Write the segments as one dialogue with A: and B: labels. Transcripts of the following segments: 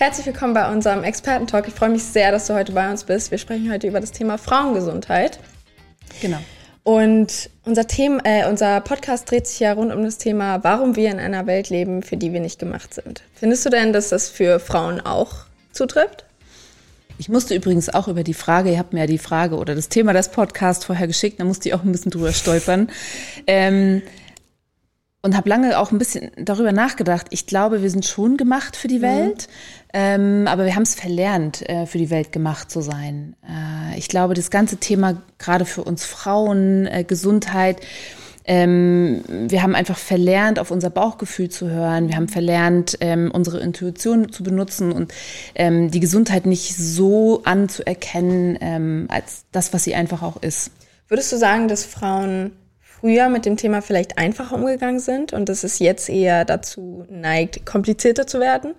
A: Herzlich willkommen bei unserem Expertentalk. Ich freue mich sehr, dass du heute bei uns bist. Wir sprechen heute über das Thema Frauengesundheit.
B: Genau.
A: Und unser Thema, äh, unser Podcast dreht sich ja rund um das Thema, warum wir in einer Welt leben, für die wir nicht gemacht sind. Findest du denn, dass das für Frauen auch zutrifft?
B: Ich musste übrigens auch über die Frage, ihr habt mir ja die Frage oder das Thema des Podcasts vorher geschickt, da musste ich auch ein bisschen drüber stolpern. Ähm, und habe lange auch ein bisschen darüber nachgedacht. Ich glaube, wir sind schon gemacht für die mhm. Ähm, aber wir haben es verlernt, äh, für die Welt gemacht zu sein. Äh, ich glaube, das ganze Thema gerade für uns Frauen, äh, Gesundheit, ähm, wir haben einfach verlernt, auf unser Bauchgefühl zu hören. Wir haben verlernt, ähm, unsere Intuition zu benutzen und ähm, die Gesundheit nicht so anzuerkennen ähm, als das, was sie einfach auch ist.
A: Würdest du sagen, dass Frauen früher mit dem Thema vielleicht einfacher umgegangen sind und dass es jetzt eher dazu neigt, komplizierter zu werden?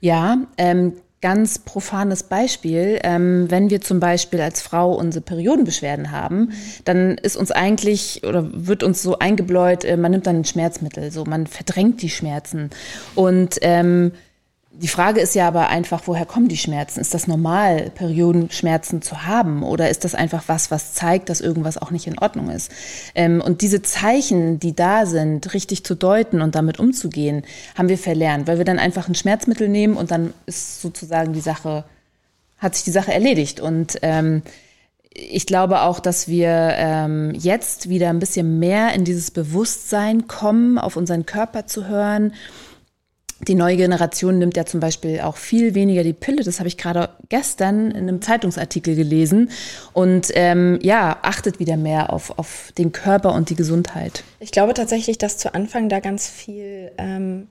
B: Ja, ähm, ganz profanes Beispiel. Ähm, wenn wir zum Beispiel als Frau unsere Periodenbeschwerden haben, dann ist uns eigentlich oder wird uns so eingebläut, äh, man nimmt dann ein Schmerzmittel, so man verdrängt die Schmerzen und ähm, die Frage ist ja aber einfach, woher kommen die Schmerzen? Ist das normal, Periodenschmerzen zu haben? Oder ist das einfach was, was zeigt, dass irgendwas auch nicht in Ordnung ist? Ähm, und diese Zeichen, die da sind, richtig zu deuten und damit umzugehen, haben wir verlernt, weil wir dann einfach ein Schmerzmittel nehmen und dann ist sozusagen die Sache, hat sich die Sache erledigt. Und ähm, ich glaube auch, dass wir ähm, jetzt wieder ein bisschen mehr in dieses Bewusstsein kommen, auf unseren Körper zu hören die neue Generation nimmt ja zum Beispiel auch viel weniger die Pille. Das habe ich gerade gestern in einem Zeitungsartikel gelesen. Und ähm, ja, achtet wieder mehr auf, auf den Körper und die Gesundheit.
A: Ich glaube tatsächlich, dass zu Anfang da ganz viel ähm,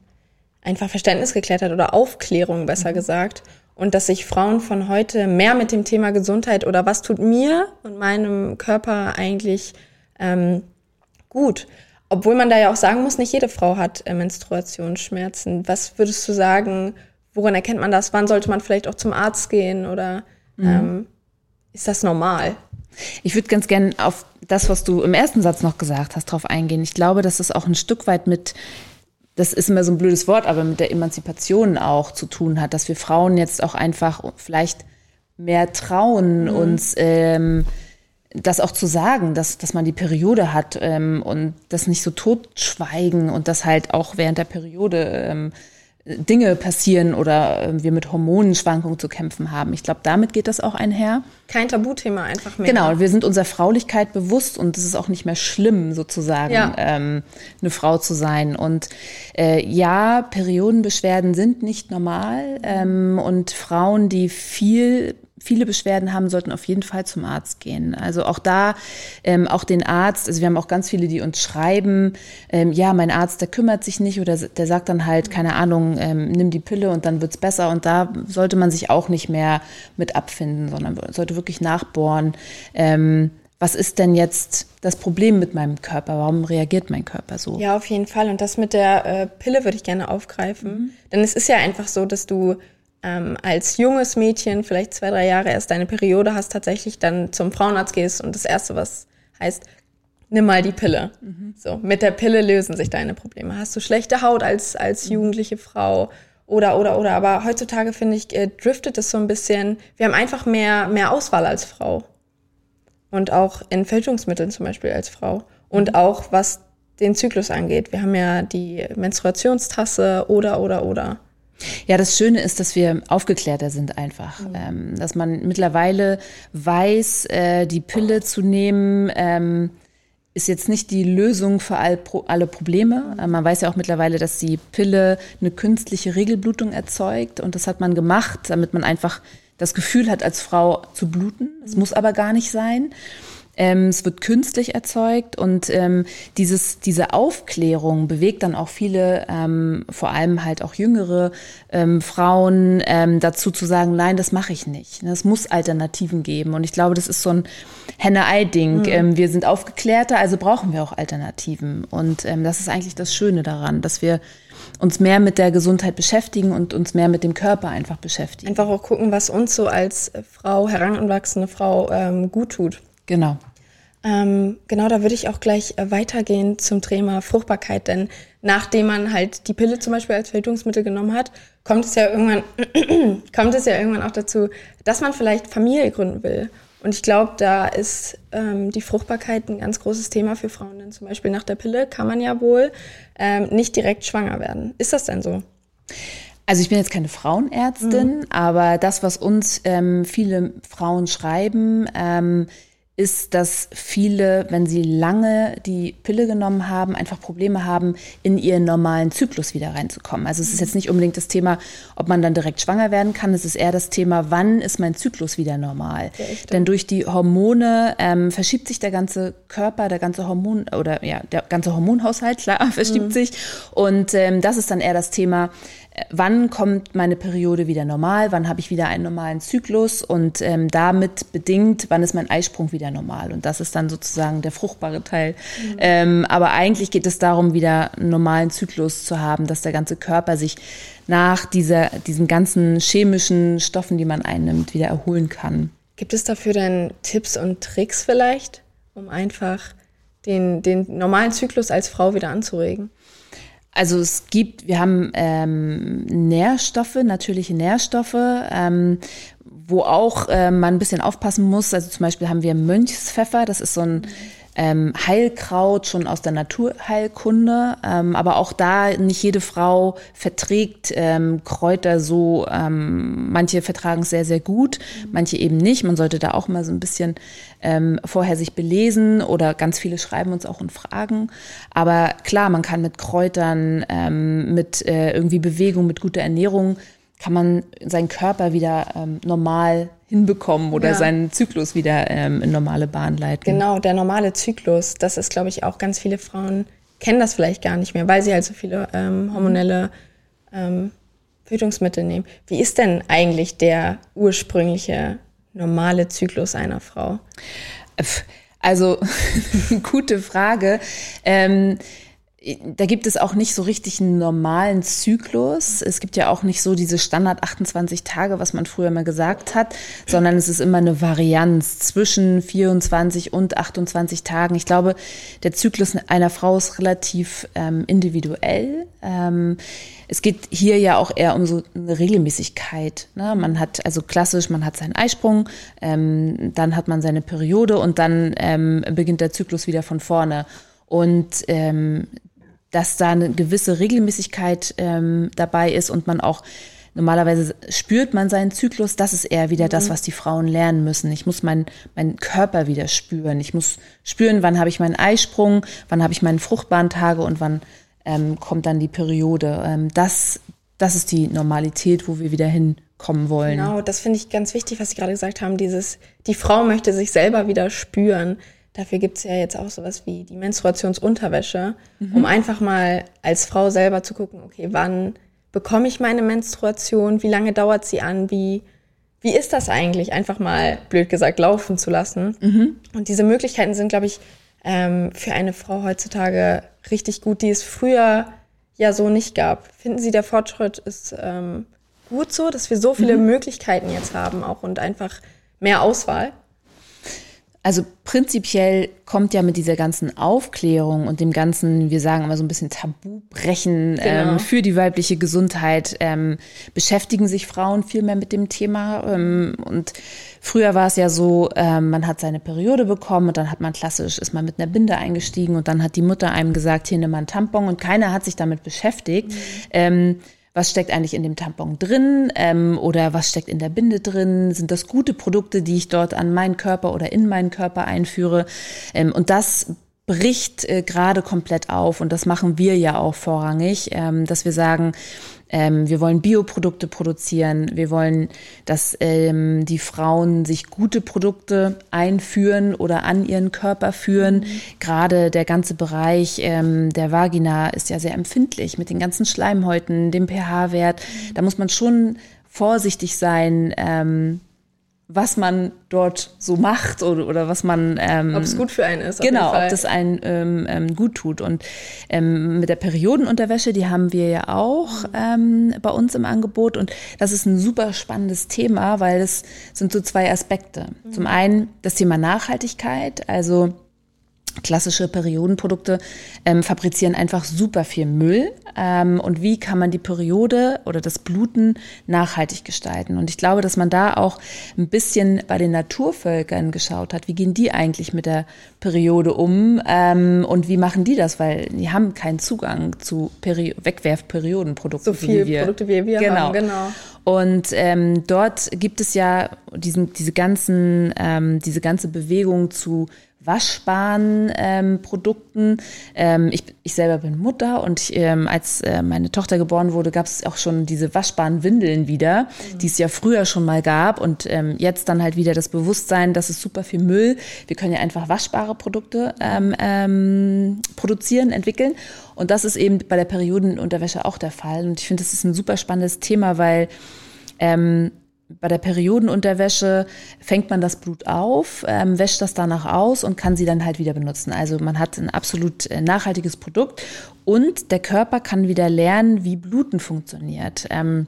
A: einfach Verständnis geklärt hat oder Aufklärung besser mhm. gesagt. Und dass sich Frauen von heute mehr mit dem Thema Gesundheit oder was tut mir und meinem Körper eigentlich ähm, gut obwohl man da ja auch sagen muss, nicht jede Frau hat äh, Menstruationsschmerzen. Was würdest du sagen, woran erkennt man das? Wann sollte man vielleicht auch zum Arzt gehen oder mhm. ähm, ist das normal?
B: Ich würde ganz gerne auf das, was du im ersten Satz noch gesagt hast, drauf eingehen. Ich glaube, dass es auch ein Stück weit mit, das ist immer so ein blödes Wort, aber mit der Emanzipation auch zu tun hat, dass wir Frauen jetzt auch einfach vielleicht mehr trauen, mhm. uns ähm, das auch zu sagen, dass, dass man die Periode hat ähm, und das nicht so totschweigen und dass halt auch während der Periode ähm, Dinge passieren oder äh, wir mit Hormonenschwankungen zu kämpfen haben. Ich glaube, damit geht das auch einher.
A: Kein Tabuthema einfach mehr.
B: Genau, wir sind unserer Fraulichkeit bewusst und es ist auch nicht mehr schlimm, sozusagen, ja. ähm, eine Frau zu sein. Und äh, ja, Periodenbeschwerden sind nicht normal ähm, und Frauen, die viel viele Beschwerden haben, sollten auf jeden Fall zum Arzt gehen. Also auch da, ähm, auch den Arzt, also wir haben auch ganz viele, die uns schreiben, ähm, ja, mein Arzt, der kümmert sich nicht oder der sagt dann halt, keine Ahnung, ähm, nimm die Pille und dann wird's besser. Und da sollte man sich auch nicht mehr mit abfinden, sondern sollte wirklich nachbohren. Ähm, was ist denn jetzt das Problem mit meinem Körper? Warum reagiert mein Körper so?
A: Ja, auf jeden Fall. Und das mit der äh, Pille würde ich gerne aufgreifen. Mhm. Denn es ist ja einfach so, dass du ähm, als junges Mädchen, vielleicht zwei, drei Jahre erst deine Periode hast, tatsächlich dann zum Frauenarzt gehst und das Erste, was heißt, nimm mal die Pille. Mhm. So, mit der Pille lösen sich deine Probleme. Hast du schlechte Haut als, als mhm. jugendliche Frau? Oder, oder, oder. Aber heutzutage, finde ich, äh, driftet es so ein bisschen. Wir haben einfach mehr, mehr Auswahl als Frau. Und auch in Fälschungsmitteln zum Beispiel als Frau. Und mhm. auch was den Zyklus angeht. Wir haben ja die Menstruationstasse oder, oder, oder.
B: Ja, das Schöne ist, dass wir aufgeklärter sind einfach. Mhm. Ähm, dass man mittlerweile weiß, äh, die Pille zu nehmen, ähm, ist jetzt nicht die Lösung für all, pro, alle Probleme. Mhm. Äh, man weiß ja auch mittlerweile, dass die Pille eine künstliche Regelblutung erzeugt. Und das hat man gemacht, damit man einfach das Gefühl hat, als Frau zu bluten. Es mhm. muss aber gar nicht sein. Ähm, es wird künstlich erzeugt und ähm, dieses, diese Aufklärung bewegt dann auch viele, ähm, vor allem halt auch jüngere ähm, Frauen ähm, dazu zu sagen, nein, das mache ich nicht. Es muss Alternativen geben. Und ich glaube, das ist so ein Henne-Ei-Ding. Mhm. Ähm, wir sind aufgeklärter, also brauchen wir auch Alternativen. Und das ist eigentlich das Schöne daran, dass wir uns mehr mit der Gesundheit beschäftigen und uns mehr mit dem Körper einfach beschäftigen.
A: Einfach auch gucken, was uns so als Frau, heranwachsende Frau ähm, gut tut.
B: Genau.
A: Ähm, genau, da würde ich auch gleich äh, weitergehen zum Thema Fruchtbarkeit, denn nachdem man halt die Pille zum Beispiel als Verhütungsmittel genommen hat, kommt es ja irgendwann, kommt es ja irgendwann auch dazu, dass man vielleicht Familie gründen will. Und ich glaube, da ist ähm, die Fruchtbarkeit ein ganz großes Thema für Frauen. Denn zum Beispiel nach der Pille kann man ja wohl ähm, nicht direkt schwanger werden. Ist das denn so?
B: Also ich bin jetzt keine Frauenärztin, mhm. aber das, was uns ähm, viele Frauen schreiben, ähm, ist, dass viele, wenn sie lange die Pille genommen haben, einfach Probleme haben, in ihren normalen Zyklus wieder reinzukommen. Also es ist jetzt nicht unbedingt das Thema, ob man dann direkt schwanger werden kann. Es ist eher das Thema, wann ist mein Zyklus wieder normal? Denn durch die Hormone ähm, verschiebt sich der ganze Körper, der ganze Hormon oder ja, der ganze Hormonhaushalt, klar, verschiebt mhm. sich. Und ähm, das ist dann eher das Thema, wann kommt meine Periode wieder normal, wann habe ich wieder einen normalen Zyklus und ähm, damit bedingt, wann ist mein Eisprung wieder normal. Und das ist dann sozusagen der fruchtbare Teil. Mhm. Ähm, aber eigentlich geht es darum, wieder einen normalen Zyklus zu haben, dass der ganze Körper sich nach dieser, diesen ganzen chemischen Stoffen, die man einnimmt, wieder erholen kann.
A: Gibt es dafür denn Tipps und Tricks vielleicht, um einfach den, den normalen Zyklus als Frau wieder anzuregen?
B: Also es gibt, wir haben ähm, Nährstoffe, natürliche Nährstoffe, ähm, wo auch äh, man ein bisschen aufpassen muss. Also zum Beispiel haben wir Mönchspfeffer, das ist so ein ähm, Heilkraut schon aus der Naturheilkunde. Ähm, aber auch da nicht jede Frau verträgt ähm, Kräuter so. Ähm, manche vertragen es sehr, sehr gut, manche eben nicht. Man sollte da auch mal so ein bisschen ähm, vorher sich belesen oder ganz viele schreiben uns auch und fragen. Aber klar, man kann mit Kräutern, ähm, mit äh, irgendwie Bewegung, mit guter Ernährung kann man seinen Körper wieder ähm, normal hinbekommen oder ja. seinen Zyklus wieder ähm, in normale Bahn leiten.
A: Genau, der normale Zyklus, das ist, glaube ich, auch ganz viele Frauen kennen das vielleicht gar nicht mehr, weil sie halt so viele ähm, hormonelle ähm, Verhütungsmittel nehmen. Wie ist denn eigentlich der ursprüngliche normale Zyklus einer Frau?
B: Also, gute Frage. Ähm, da gibt es auch nicht so richtig einen normalen Zyklus. Es gibt ja auch nicht so diese Standard 28 Tage, was man früher mal gesagt hat, sondern es ist immer eine Varianz zwischen 24 und 28 Tagen. Ich glaube, der Zyklus einer Frau ist relativ ähm, individuell. Ähm, es geht hier ja auch eher um so eine Regelmäßigkeit. Ne? Man hat also klassisch, man hat seinen Eisprung, ähm, dann hat man seine Periode und dann ähm, beginnt der Zyklus wieder von vorne. Und ähm, dass da eine gewisse Regelmäßigkeit ähm, dabei ist und man auch normalerweise spürt man seinen Zyklus. Das ist eher wieder mhm. das, was die Frauen lernen müssen. Ich muss meinen meinen Körper wieder spüren. Ich muss spüren, wann habe ich meinen Eisprung, wann habe ich meinen fruchtbaren Tage und wann ähm, kommt dann die Periode. Ähm, das, das ist die Normalität, wo wir wieder hinkommen wollen.
A: Genau, das finde ich ganz wichtig, was Sie gerade gesagt haben. Dieses, die Frau möchte sich selber wieder spüren. Dafür gibt es ja jetzt auch sowas wie die Menstruationsunterwäsche, mhm. um einfach mal als Frau selber zu gucken, okay, wann bekomme ich meine Menstruation, wie lange dauert sie an, wie, wie ist das eigentlich, einfach mal, blöd gesagt, laufen zu lassen. Mhm. Und diese Möglichkeiten sind, glaube ich, ähm, für eine Frau heutzutage richtig gut, die es früher ja so nicht gab. Finden Sie, der Fortschritt ist ähm, gut so, dass wir so viele mhm. Möglichkeiten jetzt haben auch und einfach mehr Auswahl?
B: Also prinzipiell kommt ja mit dieser ganzen Aufklärung und dem ganzen, wir sagen immer so ein bisschen Tabubrechen genau. ähm, für die weibliche Gesundheit, ähm, beschäftigen sich Frauen viel mehr mit dem Thema. Ähm, und früher war es ja so, ähm, man hat seine Periode bekommen und dann hat man klassisch, ist man mit einer Binde eingestiegen und dann hat die Mutter einem gesagt, hier nimm mal einen Tampon und keiner hat sich damit beschäftigt. Mhm. Was steckt eigentlich in dem Tampon drin ähm, oder was steckt in der Binde drin? Sind das gute Produkte, die ich dort an meinen Körper oder in meinen Körper einführe? Ähm, und das bricht äh, gerade komplett auf und das machen wir ja auch vorrangig, ähm, dass wir sagen, ähm, wir wollen Bioprodukte produzieren. Wir wollen, dass ähm, die Frauen sich gute Produkte einführen oder an ihren Körper führen. Mhm. Gerade der ganze Bereich ähm, der Vagina ist ja sehr empfindlich mit den ganzen Schleimhäuten, dem pH-Wert. Mhm. Da muss man schon vorsichtig sein, ähm, was man dort so macht oder, oder was man
A: ähm, ob es gut für einen ist
B: genau ob das einen ähm, ähm, gut tut. Und ähm, mit der Periodenunterwäsche die haben wir ja auch ähm, bei uns im Angebot. Und das ist ein super spannendes Thema weil es sind so zwei Aspekte. Mhm. zum einen das Thema Nachhaltigkeit. Also klassische Periodenprodukte ähm, fabrizieren einfach super viel Müll. Ähm, und wie kann man die Periode oder das Bluten nachhaltig gestalten? Und ich glaube, dass man da auch ein bisschen bei den Naturvölkern geschaut hat, wie gehen die eigentlich mit der Periode um ähm, und wie machen die das? Weil die haben keinen Zugang zu Peri Wegwerfperiodenprodukten.
A: So viele
B: wie wir.
A: Produkte wie wir
B: genau.
A: haben, genau.
B: Und ähm, dort gibt es ja diesen, diese ganzen, ähm, diese ganze Bewegung zu waschbaren ähm, Produkten. Ähm, ich, ich selber bin Mutter und ich, ähm, als äh, meine Tochter geboren wurde, gab es auch schon diese waschbaren Windeln wieder, mhm. die es ja früher schon mal gab und ähm, jetzt dann halt wieder das Bewusstsein, dass es super viel Müll. Wir können ja einfach waschbare Produkte ähm, ähm, produzieren, entwickeln und das ist eben bei der Periodenunterwäsche auch der Fall und ich finde, das ist ein super spannendes Thema, weil ähm, bei der Periodenunterwäsche fängt man das Blut auf, ähm, wäscht das danach aus und kann sie dann halt wieder benutzen. Also man hat ein absolut äh, nachhaltiges Produkt und der Körper kann wieder lernen, wie Bluten funktioniert. Ähm,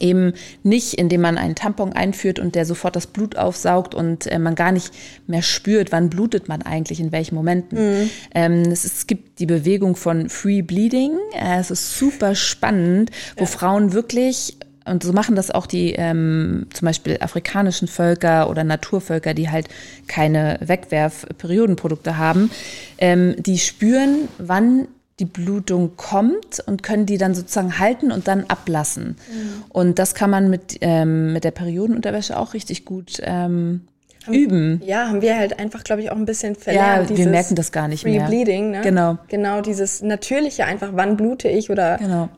B: eben nicht, indem man einen Tampon einführt und der sofort das Blut aufsaugt und äh, man gar nicht mehr spürt, wann blutet man eigentlich, in welchen Momenten. Mhm. Ähm, es, es, gibt die Bewegung von Free Bleeding. Äh, es ist super spannend, wo ja. Frauen wirklich und so machen das auch die ähm, zum Beispiel afrikanischen Völker oder Naturvölker, die halt keine Wegwerfperiodenprodukte haben. Ähm, die spüren, wann die Blutung kommt und können die dann sozusagen halten und dann ablassen. Mhm. Und das kann man mit, ähm, mit der Periodenunterwäsche auch richtig gut ähm,
A: haben,
B: üben.
A: Ja, haben wir halt einfach, glaube ich, auch ein bisschen verlernt.
B: Ja, wir merken das gar nicht
A: Free
B: mehr.
A: Bleeding, ne?
B: Genau.
A: Genau, dieses natürliche einfach, wann blute ich oder
B: genau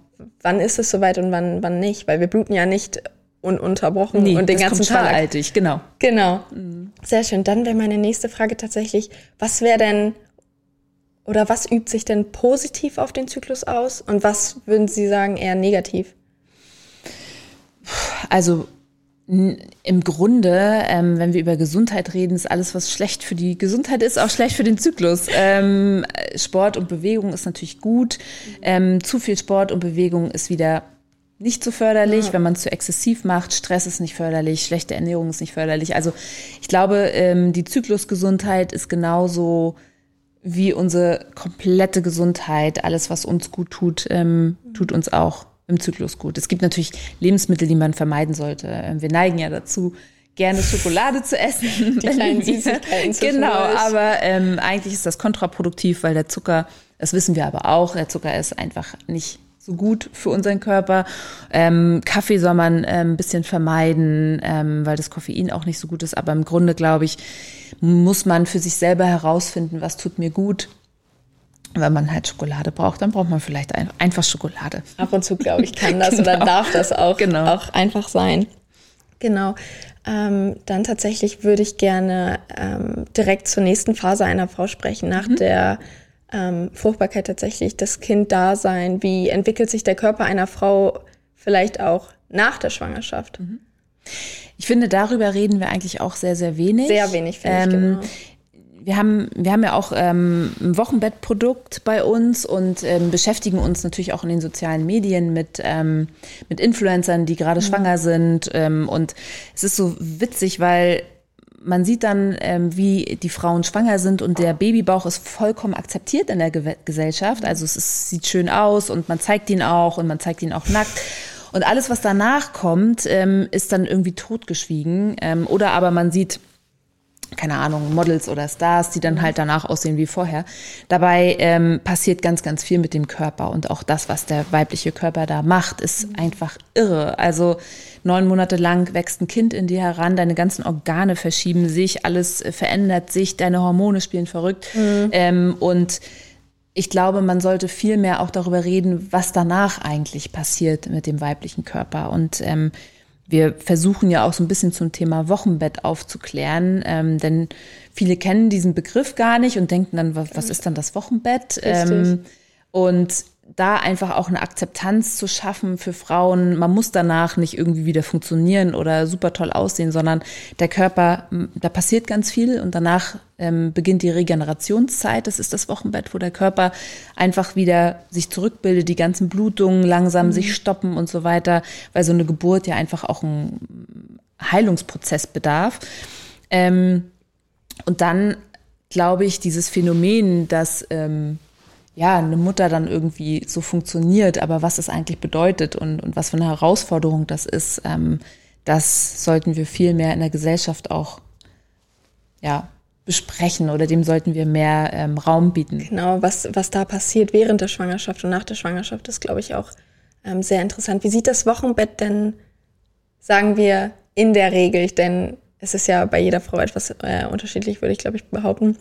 A: wann ist es soweit und wann, wann nicht, weil wir bluten ja nicht ununterbrochen
B: nee,
A: und den ganzen Tag.
B: Altig, genau.
A: Genau. Mhm. Sehr schön. Dann wäre meine nächste Frage tatsächlich, was wäre denn oder was übt sich denn positiv auf den Zyklus aus und was würden Sie sagen eher negativ?
B: Also im Grunde, ähm, wenn wir über Gesundheit reden, ist alles, was schlecht für die Gesundheit ist, auch schlecht für den Zyklus. Ähm, Sport und Bewegung ist natürlich gut. Ähm, zu viel Sport und Bewegung ist wieder nicht so förderlich, ja. wenn man es zu exzessiv macht. Stress ist nicht förderlich, schlechte Ernährung ist nicht förderlich. Also ich glaube, ähm, die Zyklusgesundheit ist genauso wie unsere komplette Gesundheit. Alles, was uns gut tut, ähm, tut uns auch im Zyklus gut. Es gibt natürlich Lebensmittel, die man vermeiden sollte. Ähm, wir neigen ja dazu, gerne Schokolade zu essen.
A: Die kleinen Süßigkeiten.
B: genau, aber ähm, eigentlich ist das kontraproduktiv, weil der Zucker, das wissen wir aber auch, der Zucker ist einfach nicht so gut für unseren Körper. Ähm, Kaffee soll man ähm, ein bisschen vermeiden, ähm, weil das Koffein auch nicht so gut ist. Aber im Grunde, glaube ich, muss man für sich selber herausfinden, was tut mir gut wenn man halt Schokolade braucht, dann braucht man vielleicht ein, einfach Schokolade.
A: Ab und zu, glaube ich, kann das genau. oder darf das auch,
B: genau.
A: auch einfach sein. Genau. Ähm, dann tatsächlich würde ich gerne ähm, direkt zur nächsten Phase einer Frau sprechen, nach mhm. der ähm, Fruchtbarkeit tatsächlich, das Kind da sein. Wie entwickelt sich der Körper einer Frau vielleicht auch nach der Schwangerschaft? Mhm.
B: Ich finde, darüber reden wir eigentlich auch sehr, sehr wenig.
A: Sehr wenig, finde ich, ähm, genau
B: wir haben, wir haben ja auch ähm, ein Wochenbettprodukt bei uns und ähm, beschäftigen uns natürlich auch in den sozialen Medien mit, ähm, mit Influencern, die gerade mhm. schwanger sind. Ähm, und es ist so witzig, weil man sieht dann, ähm, wie die Frauen schwanger sind und der Babybauch ist vollkommen akzeptiert in der Ge Gesellschaft. Also es ist, sieht schön aus und man zeigt ihn auch und man zeigt ihn auch nackt. Und alles, was danach kommt, ähm, ist dann irgendwie totgeschwiegen. Oder aber man sieht keine Ahnung, Models oder Stars, die dann halt danach aussehen wie vorher. Dabei ähm, passiert ganz, ganz viel mit dem Körper und auch das, was der weibliche Körper da macht, ist mhm. einfach irre. Also neun Monate lang wächst ein Kind in dir heran, deine ganzen Organe verschieben sich, alles verändert sich, deine Hormone spielen verrückt mhm. ähm, und ich glaube, man sollte viel mehr auch darüber reden, was danach eigentlich passiert mit dem weiblichen Körper und ähm, wir versuchen ja auch so ein bisschen zum Thema Wochenbett aufzuklären, ähm, denn viele kennen diesen Begriff gar nicht und denken dann, was, was ist dann das Wochenbett? Ähm, und da einfach auch eine Akzeptanz zu schaffen für Frauen. Man muss danach nicht irgendwie wieder funktionieren oder super toll aussehen, sondern der Körper, da passiert ganz viel und danach ähm, beginnt die Regenerationszeit. Das ist das Wochenbett, wo der Körper einfach wieder sich zurückbildet, die ganzen Blutungen langsam mhm. sich stoppen und so weiter, weil so eine Geburt ja einfach auch ein Heilungsprozess bedarf. Ähm, und dann glaube ich, dieses Phänomen, dass ähm, ja, eine Mutter dann irgendwie so funktioniert, aber was es eigentlich bedeutet und, und was für eine Herausforderung das ist, ähm, das sollten wir viel mehr in der Gesellschaft auch ja, besprechen oder dem sollten wir mehr ähm, Raum bieten.
A: Genau, was, was da passiert während der Schwangerschaft und nach der Schwangerschaft ist, glaube ich, auch ähm, sehr interessant. Wie sieht das Wochenbett denn, sagen wir, in der Regel? Denn es ist ja bei jeder Frau etwas äh, unterschiedlich, würde ich, glaube ich, behaupten.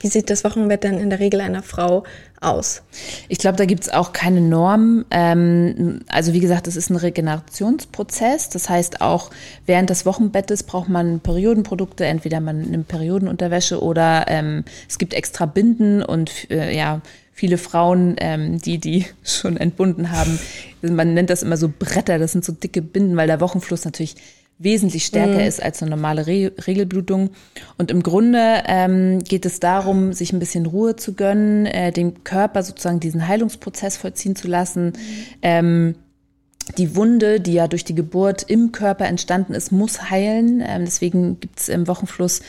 A: Wie sieht das Wochenbett denn in der Regel einer Frau aus?
B: Ich glaube, da gibt es auch keine Norm. Ähm, also wie gesagt, es ist ein Regenerationsprozess. Das heißt, auch während des Wochenbettes braucht man Periodenprodukte. Entweder man nimmt Periodenunterwäsche oder ähm, es gibt extra Binden und äh, ja, viele Frauen, ähm, die die schon entbunden haben, man nennt das immer so Bretter. Das sind so dicke Binden, weil der Wochenfluss natürlich wesentlich stärker mhm. ist als eine normale Re Regelblutung. Und im Grunde ähm, geht es darum, sich ein bisschen Ruhe zu gönnen, äh, dem Körper sozusagen diesen Heilungsprozess vollziehen zu lassen. Mhm. Ähm, die Wunde, die ja durch die Geburt im Körper entstanden ist, muss heilen. Ähm, deswegen gibt es im Wochenfluss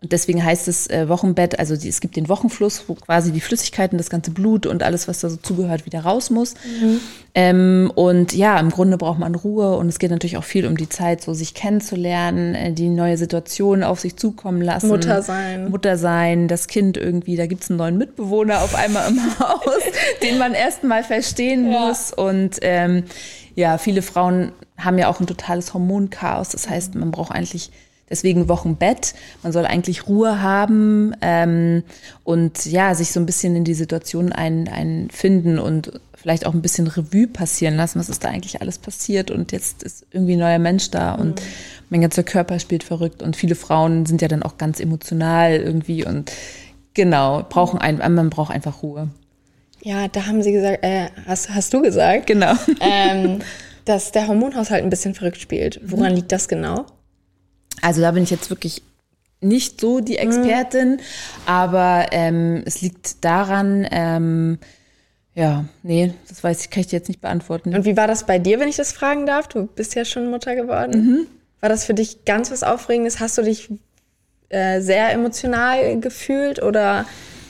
B: und deswegen heißt es äh, Wochenbett, also die, es gibt den Wochenfluss, wo quasi die Flüssigkeiten, das ganze Blut und alles, was da so zugehört, wieder raus muss. Mhm. Ähm, und ja, im Grunde braucht man Ruhe und es geht natürlich auch viel um die Zeit, so sich kennenzulernen, äh, die neue Situation auf sich zukommen lassen.
A: Mutter sein.
B: Mutter sein, das Kind irgendwie, da gibt's einen neuen Mitbewohner auf einmal im Haus, den man erst mal verstehen ja. muss. Und ähm, ja, viele Frauen haben ja auch ein totales Hormonchaos. Das heißt, man braucht eigentlich Deswegen Wochenbett. Man soll eigentlich Ruhe haben ähm, und ja, sich so ein bisschen in die Situation ein, einfinden und vielleicht auch ein bisschen Revue passieren lassen, was ist da eigentlich alles passiert und jetzt ist irgendwie ein neuer Mensch da und mhm. mein ganzer Körper spielt verrückt und viele Frauen sind ja dann auch ganz emotional irgendwie und genau, brauchen ein, man braucht einfach Ruhe.
A: Ja, da haben sie gesagt, äh, hast, hast du gesagt?
B: Genau.
A: Ähm, dass der Hormonhaushalt ein bisschen verrückt spielt. Woran mhm. liegt das genau?
B: Also da bin ich jetzt wirklich nicht so die Expertin, mhm. aber ähm, es liegt daran, ähm, ja, nee, das weiß ich, kann ich dir jetzt nicht beantworten.
A: Und wie war das bei dir, wenn ich das fragen darf? Du bist ja schon Mutter geworden. Mhm. War das für dich ganz was Aufregendes? Hast du dich äh, sehr emotional gefühlt oder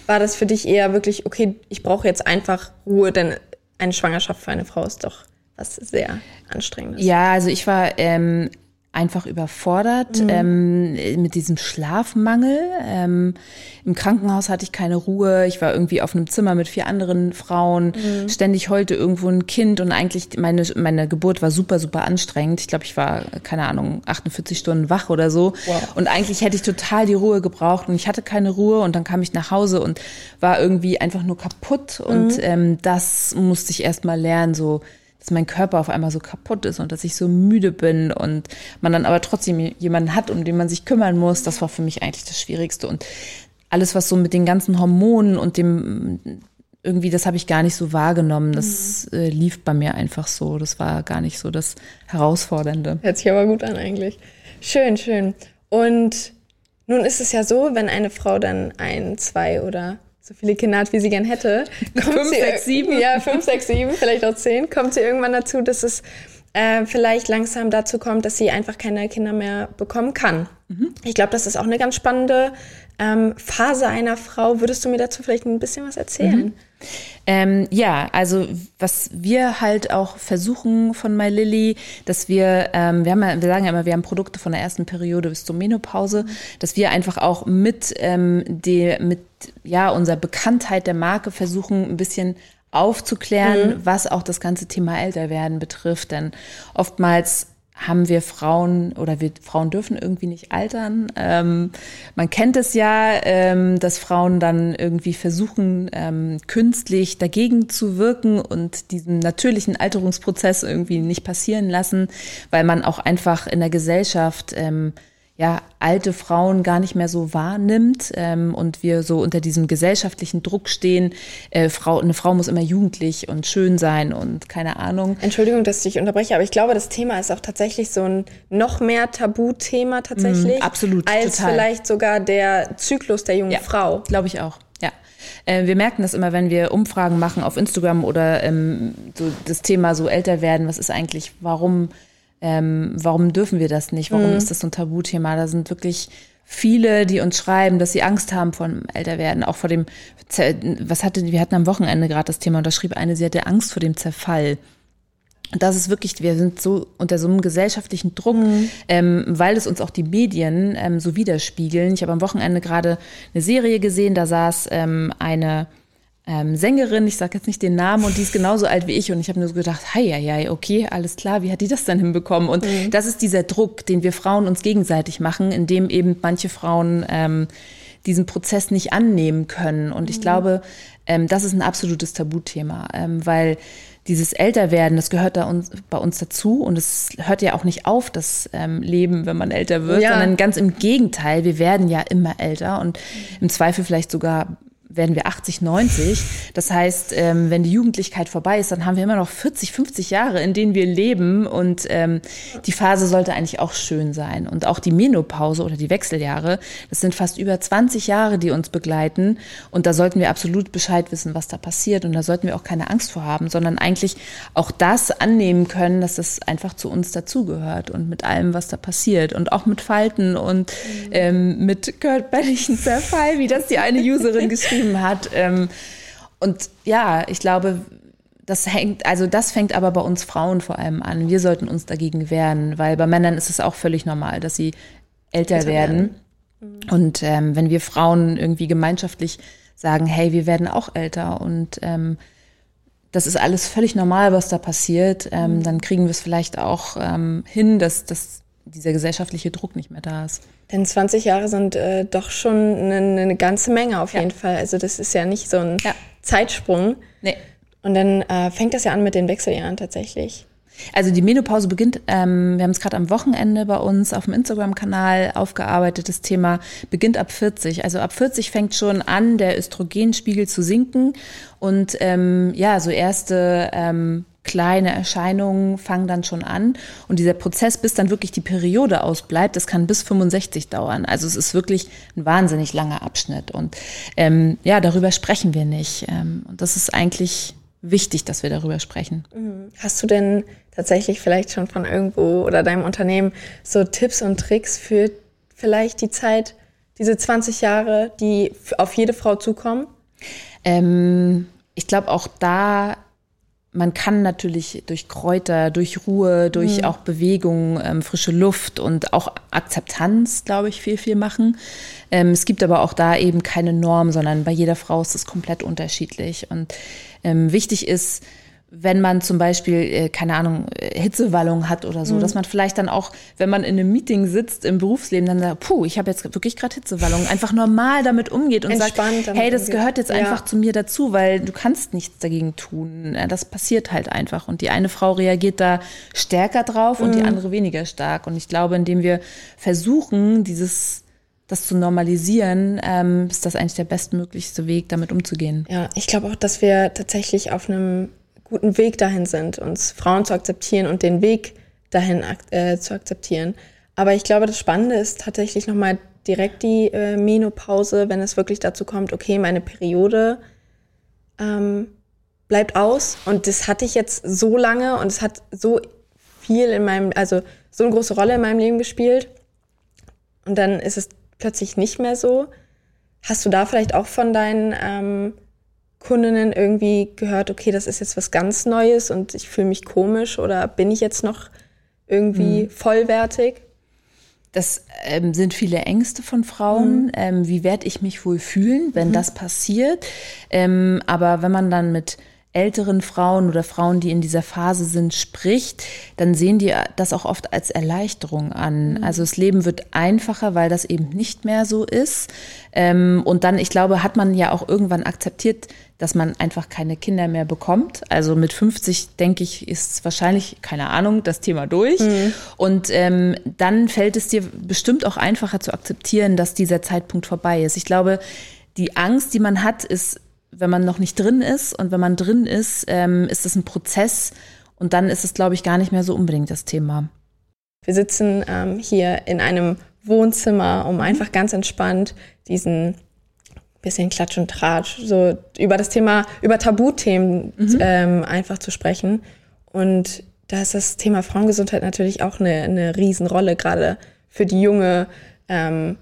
A: war das für dich eher wirklich, okay, ich brauche jetzt einfach Ruhe, denn eine Schwangerschaft für eine Frau ist doch was sehr anstrengendes.
B: Ja, also ich war ähm, einfach überfordert mhm. ähm, mit diesem Schlafmangel. Ähm, Im Krankenhaus hatte ich keine Ruhe. Ich war irgendwie auf einem Zimmer mit vier anderen Frauen. Mhm. Ständig heulte irgendwo ein Kind und eigentlich meine meine Geburt war super super anstrengend. Ich glaube, ich war keine Ahnung 48 Stunden wach oder so. Wow. Und eigentlich hätte ich total die Ruhe gebraucht und ich hatte keine Ruhe und dann kam ich nach Hause und war irgendwie einfach nur kaputt und mhm. ähm, das musste ich erst mal lernen so dass mein Körper auf einmal so kaputt ist und dass ich so müde bin und man dann aber trotzdem jemanden hat, um den man sich kümmern muss, das war für mich eigentlich das Schwierigste. Und alles, was so mit den ganzen Hormonen und dem irgendwie, das habe ich gar nicht so wahrgenommen. Das mhm. äh, lief bei mir einfach so. Das war gar nicht so das Herausfordernde.
A: Hört sich aber gut an eigentlich. Schön, schön. Und nun ist es ja so, wenn eine Frau dann ein, zwei oder so viele Kinder hat, wie sie gern hätte.
B: Kommt fünf, sie, sechs, sieben.
A: Ja, fünf, sechs, sieben, vielleicht auch zehn. Kommt sie irgendwann dazu, dass es äh, vielleicht langsam dazu kommt, dass sie einfach keine Kinder mehr bekommen kann. Mhm. Ich glaube, das ist auch eine ganz spannende ähm, Phase einer Frau. Würdest du mir dazu vielleicht ein bisschen was erzählen? Mhm.
B: Ähm, ja, also was wir halt auch versuchen von My Lily, dass wir, ähm, wir, haben ja, wir sagen ja immer, wir haben Produkte von der ersten Periode bis zur Menopause, mhm. dass wir einfach auch mit, ähm, die, mit ja, unserer Bekanntheit der Marke versuchen, ein bisschen aufzuklären, mhm. was auch das ganze Thema Älterwerden betrifft. Denn oftmals haben wir Frauen oder wir Frauen dürfen irgendwie nicht altern. Ähm, man kennt es ja, ähm, dass Frauen dann irgendwie versuchen, ähm, künstlich dagegen zu wirken und diesen natürlichen Alterungsprozess irgendwie nicht passieren lassen, weil man auch einfach in der Gesellschaft ähm, ja, alte Frauen gar nicht mehr so wahrnimmt ähm, und wir so unter diesem gesellschaftlichen Druck stehen, äh, Frau, eine Frau muss immer jugendlich und schön sein und keine Ahnung.
A: Entschuldigung, dass ich unterbreche, aber ich glaube, das Thema ist auch tatsächlich so ein noch mehr Tabuthema tatsächlich.
B: Mm, absolut.
A: Als total. vielleicht sogar der Zyklus der jungen
B: ja,
A: Frau.
B: Glaube ich auch. Ja. Äh, wir merken das immer, wenn wir Umfragen machen auf Instagram oder ähm, so das Thema so älter werden, was ist eigentlich, warum ähm, warum dürfen wir das nicht? Warum mhm. ist das so ein Tabuthema? Da sind wirklich viele, die uns schreiben, dass sie Angst haben vor dem Älterwerden, auch vor dem, was hatte, wir hatten am Wochenende gerade das Thema, und da schrieb eine, sie hatte Angst vor dem Zerfall. Das ist wirklich, wir sind so unter so einem gesellschaftlichen Druck, mhm. ähm, weil es uns auch die Medien ähm, so widerspiegeln. Ich habe am Wochenende gerade eine Serie gesehen, da saß ähm, eine ähm, Sängerin, ich sage jetzt nicht den Namen, und die ist genauso alt wie ich. Und ich habe nur so gedacht, hei, hei, hei, okay, alles klar, wie hat die das dann hinbekommen? Und mhm. das ist dieser Druck, den wir Frauen uns gegenseitig machen, indem eben manche Frauen ähm, diesen Prozess nicht annehmen können. Und ich mhm. glaube, ähm, das ist ein absolutes Tabuthema, ähm, weil dieses Älterwerden, das gehört da uns, bei uns dazu und es hört ja auch nicht auf, das ähm, Leben, wenn man älter wird, ja. sondern ganz im Gegenteil, wir werden ja immer älter und im Zweifel vielleicht sogar werden wir 80, 90. Das heißt, ähm, wenn die Jugendlichkeit vorbei ist, dann haben wir immer noch 40, 50 Jahre, in denen wir leben. Und ähm, die Phase sollte eigentlich auch schön sein. Und auch die Menopause oder die Wechseljahre, das sind fast über 20 Jahre, die uns begleiten. Und da sollten wir absolut Bescheid wissen, was da passiert. Und da sollten wir auch keine Angst vor haben, sondern eigentlich auch das annehmen können, dass das einfach zu uns dazugehört und mit allem, was da passiert. Und auch mit Falten und ähm, mit körperlichen Zerfall, wie das die eine Userin geschrieben geschrieben hat. Ähm, und ja, ich glaube, das hängt, also das fängt aber bei uns Frauen vor allem an. Wir sollten uns dagegen wehren, weil bei Männern ist es auch völlig normal, dass sie älter, älter werden. werden. Mhm. Und ähm, wenn wir Frauen irgendwie gemeinschaftlich sagen, hey, wir werden auch älter und ähm, das ist alles völlig normal, was da passiert, ähm, mhm. dann kriegen wir es vielleicht auch ähm, hin, dass, dass dieser gesellschaftliche Druck nicht mehr da ist.
A: Denn 20 Jahre sind äh, doch schon eine, eine, ganze Menge auf jeden Fall. Also das ist ja nicht so ein ja. Zeitsprung. Nee. Und dann äh, fängt das ja an mit den Wechseljahren tatsächlich.
B: Also die Menopause beginnt, ähm, wir haben es gerade am Wochenende bei uns auf dem Instagram-Kanal aufgearbeitet, das Thema beginnt ab 40. Also ab 40 fängt schon an, der Östrogenspiegel zu sinken und ähm, ja, so erste ähm, kleine Erscheinungen fangen dann schon an. Und dieser Prozess, bis dann wirklich die Periode ausbleibt, das kann bis 65 dauern. Also es ist wirklich ein wahnsinnig langer Abschnitt. Und ähm, ja, darüber sprechen wir nicht. Ähm, und das ist eigentlich wichtig, dass wir darüber sprechen.
A: Mhm. Hast du denn tatsächlich vielleicht schon von irgendwo oder deinem Unternehmen so Tipps und Tricks für vielleicht die Zeit, diese 20 Jahre, die auf jede Frau zukommen?
B: Ähm, ich glaube, auch da man kann natürlich durch Kräuter, durch Ruhe, durch mhm. auch Bewegung, ähm, frische Luft und auch Akzeptanz, glaube ich, viel, viel machen. Ähm, es gibt aber auch da eben keine Norm, sondern bei jeder Frau ist es komplett unterschiedlich. Und ähm, wichtig ist, wenn man zum Beispiel, äh, keine Ahnung, äh, Hitzewallung hat oder so, mhm. dass man vielleicht dann auch, wenn man in einem Meeting sitzt im Berufsleben, dann sagt, puh, ich habe jetzt wirklich gerade Hitzewallung, einfach normal damit umgeht und Entspannt sagt, hey, das umgeht. gehört jetzt ja. einfach zu mir dazu, weil du kannst nichts dagegen tun. Das passiert halt einfach. Und die eine Frau reagiert da stärker drauf und die mhm. andere weniger stark. Und ich glaube, indem wir versuchen, dieses das zu normalisieren, ähm, ist das eigentlich der bestmöglichste Weg, damit umzugehen.
A: Ja, ich glaube auch, dass wir tatsächlich auf einem guten Weg dahin sind, uns Frauen zu akzeptieren und den Weg dahin äh, zu akzeptieren. Aber ich glaube, das Spannende ist tatsächlich nochmal direkt die äh, Menopause, wenn es wirklich dazu kommt, okay, meine Periode ähm, bleibt aus und das hatte ich jetzt so lange und es hat so viel in meinem, also so eine große Rolle in meinem Leben gespielt und dann ist es plötzlich nicht mehr so. Hast du da vielleicht auch von deinen ähm, Kundinnen irgendwie gehört, okay, das ist jetzt was ganz Neues und ich fühle mich komisch oder bin ich jetzt noch irgendwie mhm. vollwertig?
B: Das ähm, sind viele Ängste von Frauen. Mhm. Ähm, wie werde ich mich wohl fühlen, wenn mhm. das passiert? Ähm, aber wenn man dann mit älteren Frauen oder Frauen, die in dieser Phase sind, spricht, dann sehen die das auch oft als Erleichterung an. Mhm. Also das Leben wird einfacher, weil das eben nicht mehr so ist. Ähm, und dann, ich glaube, hat man ja auch irgendwann akzeptiert, dass man einfach keine Kinder mehr bekommt. Also mit 50, denke ich, ist wahrscheinlich, keine Ahnung, das Thema durch. Mhm. Und ähm, dann fällt es dir bestimmt auch einfacher zu akzeptieren, dass dieser Zeitpunkt vorbei ist. Ich glaube, die Angst, die man hat, ist wenn man noch nicht drin ist und wenn man drin ist, ähm, ist es ein Prozess und dann ist es, glaube ich, gar nicht mehr so unbedingt das Thema.
A: Wir sitzen ähm, hier in einem Wohnzimmer, um einfach ganz entspannt diesen bisschen Klatsch und Tratsch, so über das Thema, über Tabuthemen mhm. ähm, einfach zu sprechen. Und da ist das Thema Frauengesundheit natürlich auch eine, eine Riesenrolle, gerade für die junge ähm,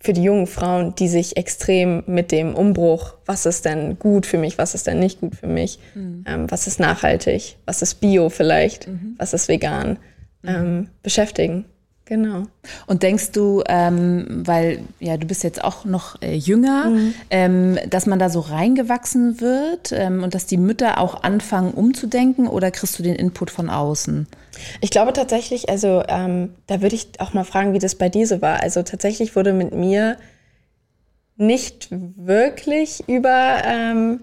A: für die jungen Frauen, die sich extrem mit dem Umbruch, was ist denn gut für mich, was ist denn nicht gut für mich, mhm. ähm, was ist nachhaltig, was ist bio vielleicht, mhm. was ist vegan, mhm. ähm, beschäftigen. Genau.
B: Und denkst du, ähm, weil ja du bist jetzt auch noch äh, jünger, mhm. ähm, dass man da so reingewachsen wird ähm, und dass die Mütter auch anfangen umzudenken oder kriegst du den Input von außen?
A: Ich glaube tatsächlich, also ähm, da würde ich auch mal fragen, wie das bei dir so war. Also tatsächlich wurde mit mir nicht wirklich über ähm,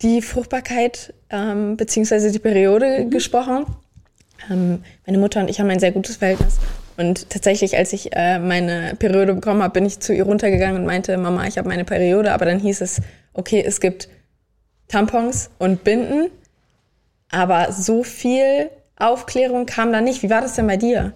A: die Fruchtbarkeit ähm, beziehungsweise die Periode mhm. gesprochen. meine Mutter und ich haben ein sehr gutes Verhältnis und tatsächlich, als ich äh, meine Periode bekommen habe, bin ich zu ihr runtergegangen und meinte, Mama, ich habe meine Periode. Aber dann hieß es, okay, es gibt Tampons und Binden. Aber so viel Aufklärung kam da nicht. Wie war das denn bei dir?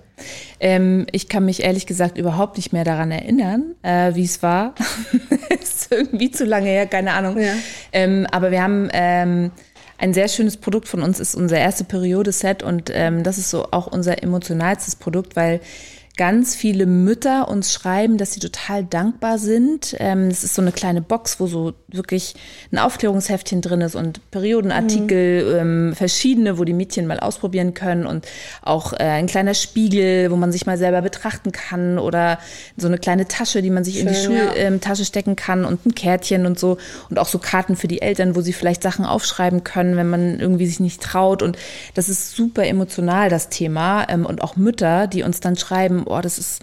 B: Ähm, ich kann mich ehrlich gesagt überhaupt nicht mehr daran erinnern, äh, wie es war. ist irgendwie zu lange her, keine Ahnung. Ja. Ähm, aber wir haben ähm, ein sehr schönes Produkt von uns ist unser erste Periode-Set und ähm, das ist so auch unser emotionalstes Produkt, weil ganz viele Mütter uns schreiben, dass sie total dankbar sind. Ähm, es ist so eine kleine Box, wo so wirklich ein Aufklärungsheftchen drin ist und Periodenartikel, mhm. ähm, verschiedene, wo die Mädchen mal ausprobieren können und auch äh, ein kleiner Spiegel, wo man sich mal selber betrachten kann oder so eine kleine Tasche, die man sich Schön, in die Schultasche ja. ähm, stecken kann und ein Kärtchen und so und auch so Karten für die Eltern, wo sie vielleicht Sachen aufschreiben können, wenn man irgendwie sich nicht traut und das ist super emotional, das Thema ähm, und auch Mütter, die uns dann schreiben, oh, das ist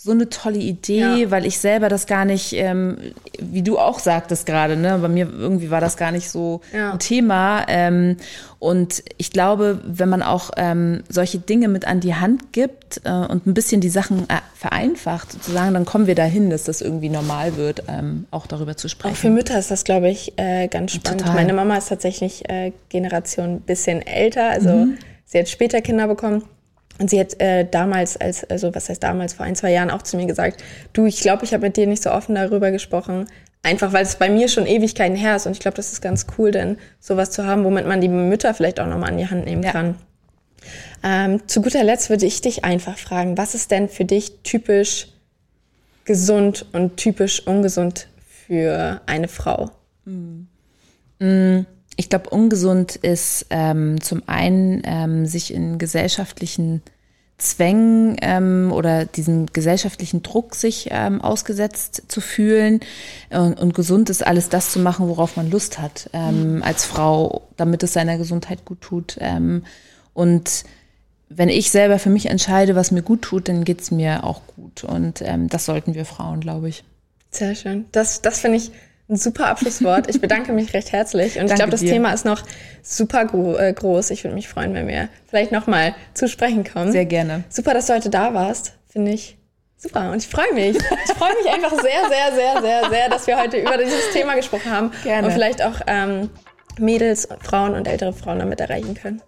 B: so eine tolle Idee, ja. weil ich selber das gar nicht, ähm, wie du auch sagtest gerade, ne, bei mir irgendwie war das gar nicht so ja. ein Thema. Ähm, und ich glaube, wenn man auch ähm, solche Dinge mit an die Hand gibt äh, und ein bisschen die Sachen äh, vereinfacht, sozusagen, dann kommen wir dahin, dass das irgendwie normal wird, ähm, auch darüber zu sprechen. Auch
A: für Mütter ist das, glaube ich, äh, ganz spannend. Total. Meine Mama ist tatsächlich äh, Generation ein bisschen älter, also mhm. sie hat später Kinder bekommen. Und sie hat äh, damals, als, also was heißt damals, vor ein, zwei Jahren auch zu mir gesagt, du, ich glaube, ich habe mit dir nicht so offen darüber gesprochen, einfach weil es bei mir schon Ewigkeiten her ist. Und ich glaube, das ist ganz cool, denn sowas zu haben, womit man die Mütter vielleicht auch nochmal an die Hand nehmen ja. kann. Ähm, zu guter Letzt würde ich dich einfach fragen, was ist denn für dich typisch gesund und typisch ungesund für eine Frau?
B: Mhm. Mhm. Ich glaube, ungesund ist ähm, zum einen ähm, sich in gesellschaftlichen Zwängen ähm, oder diesen gesellschaftlichen Druck sich ähm, ausgesetzt zu fühlen. Und, und, gesund ist alles das zu machen, worauf man Lust hat ähm, mhm. als Frau, damit es seiner Gesundheit gut tut. Ähm, und wenn ich selber für mich entscheide, was mir gut tut, dann geht's mir auch gut. Und ähm, das sollten wir Frauen, glaube ich.
A: Sehr schön. Das, das finde ich ein super Abschlusswort. Ich bedanke mich recht herzlich. Und ich glaube, das dir. Thema ist noch super äh, groß. Ich würde mich freuen, wenn wir vielleicht nochmal zu sprechen kommen.
B: Sehr gerne.
A: Super, dass du heute da warst. Finde ich super. Und ich freue mich. Ich freue mich einfach sehr, sehr, sehr, sehr, sehr, dass wir heute über dieses Thema gesprochen haben. Gerne. Und vielleicht auch ähm, Mädels, Frauen und ältere Frauen damit erreichen können.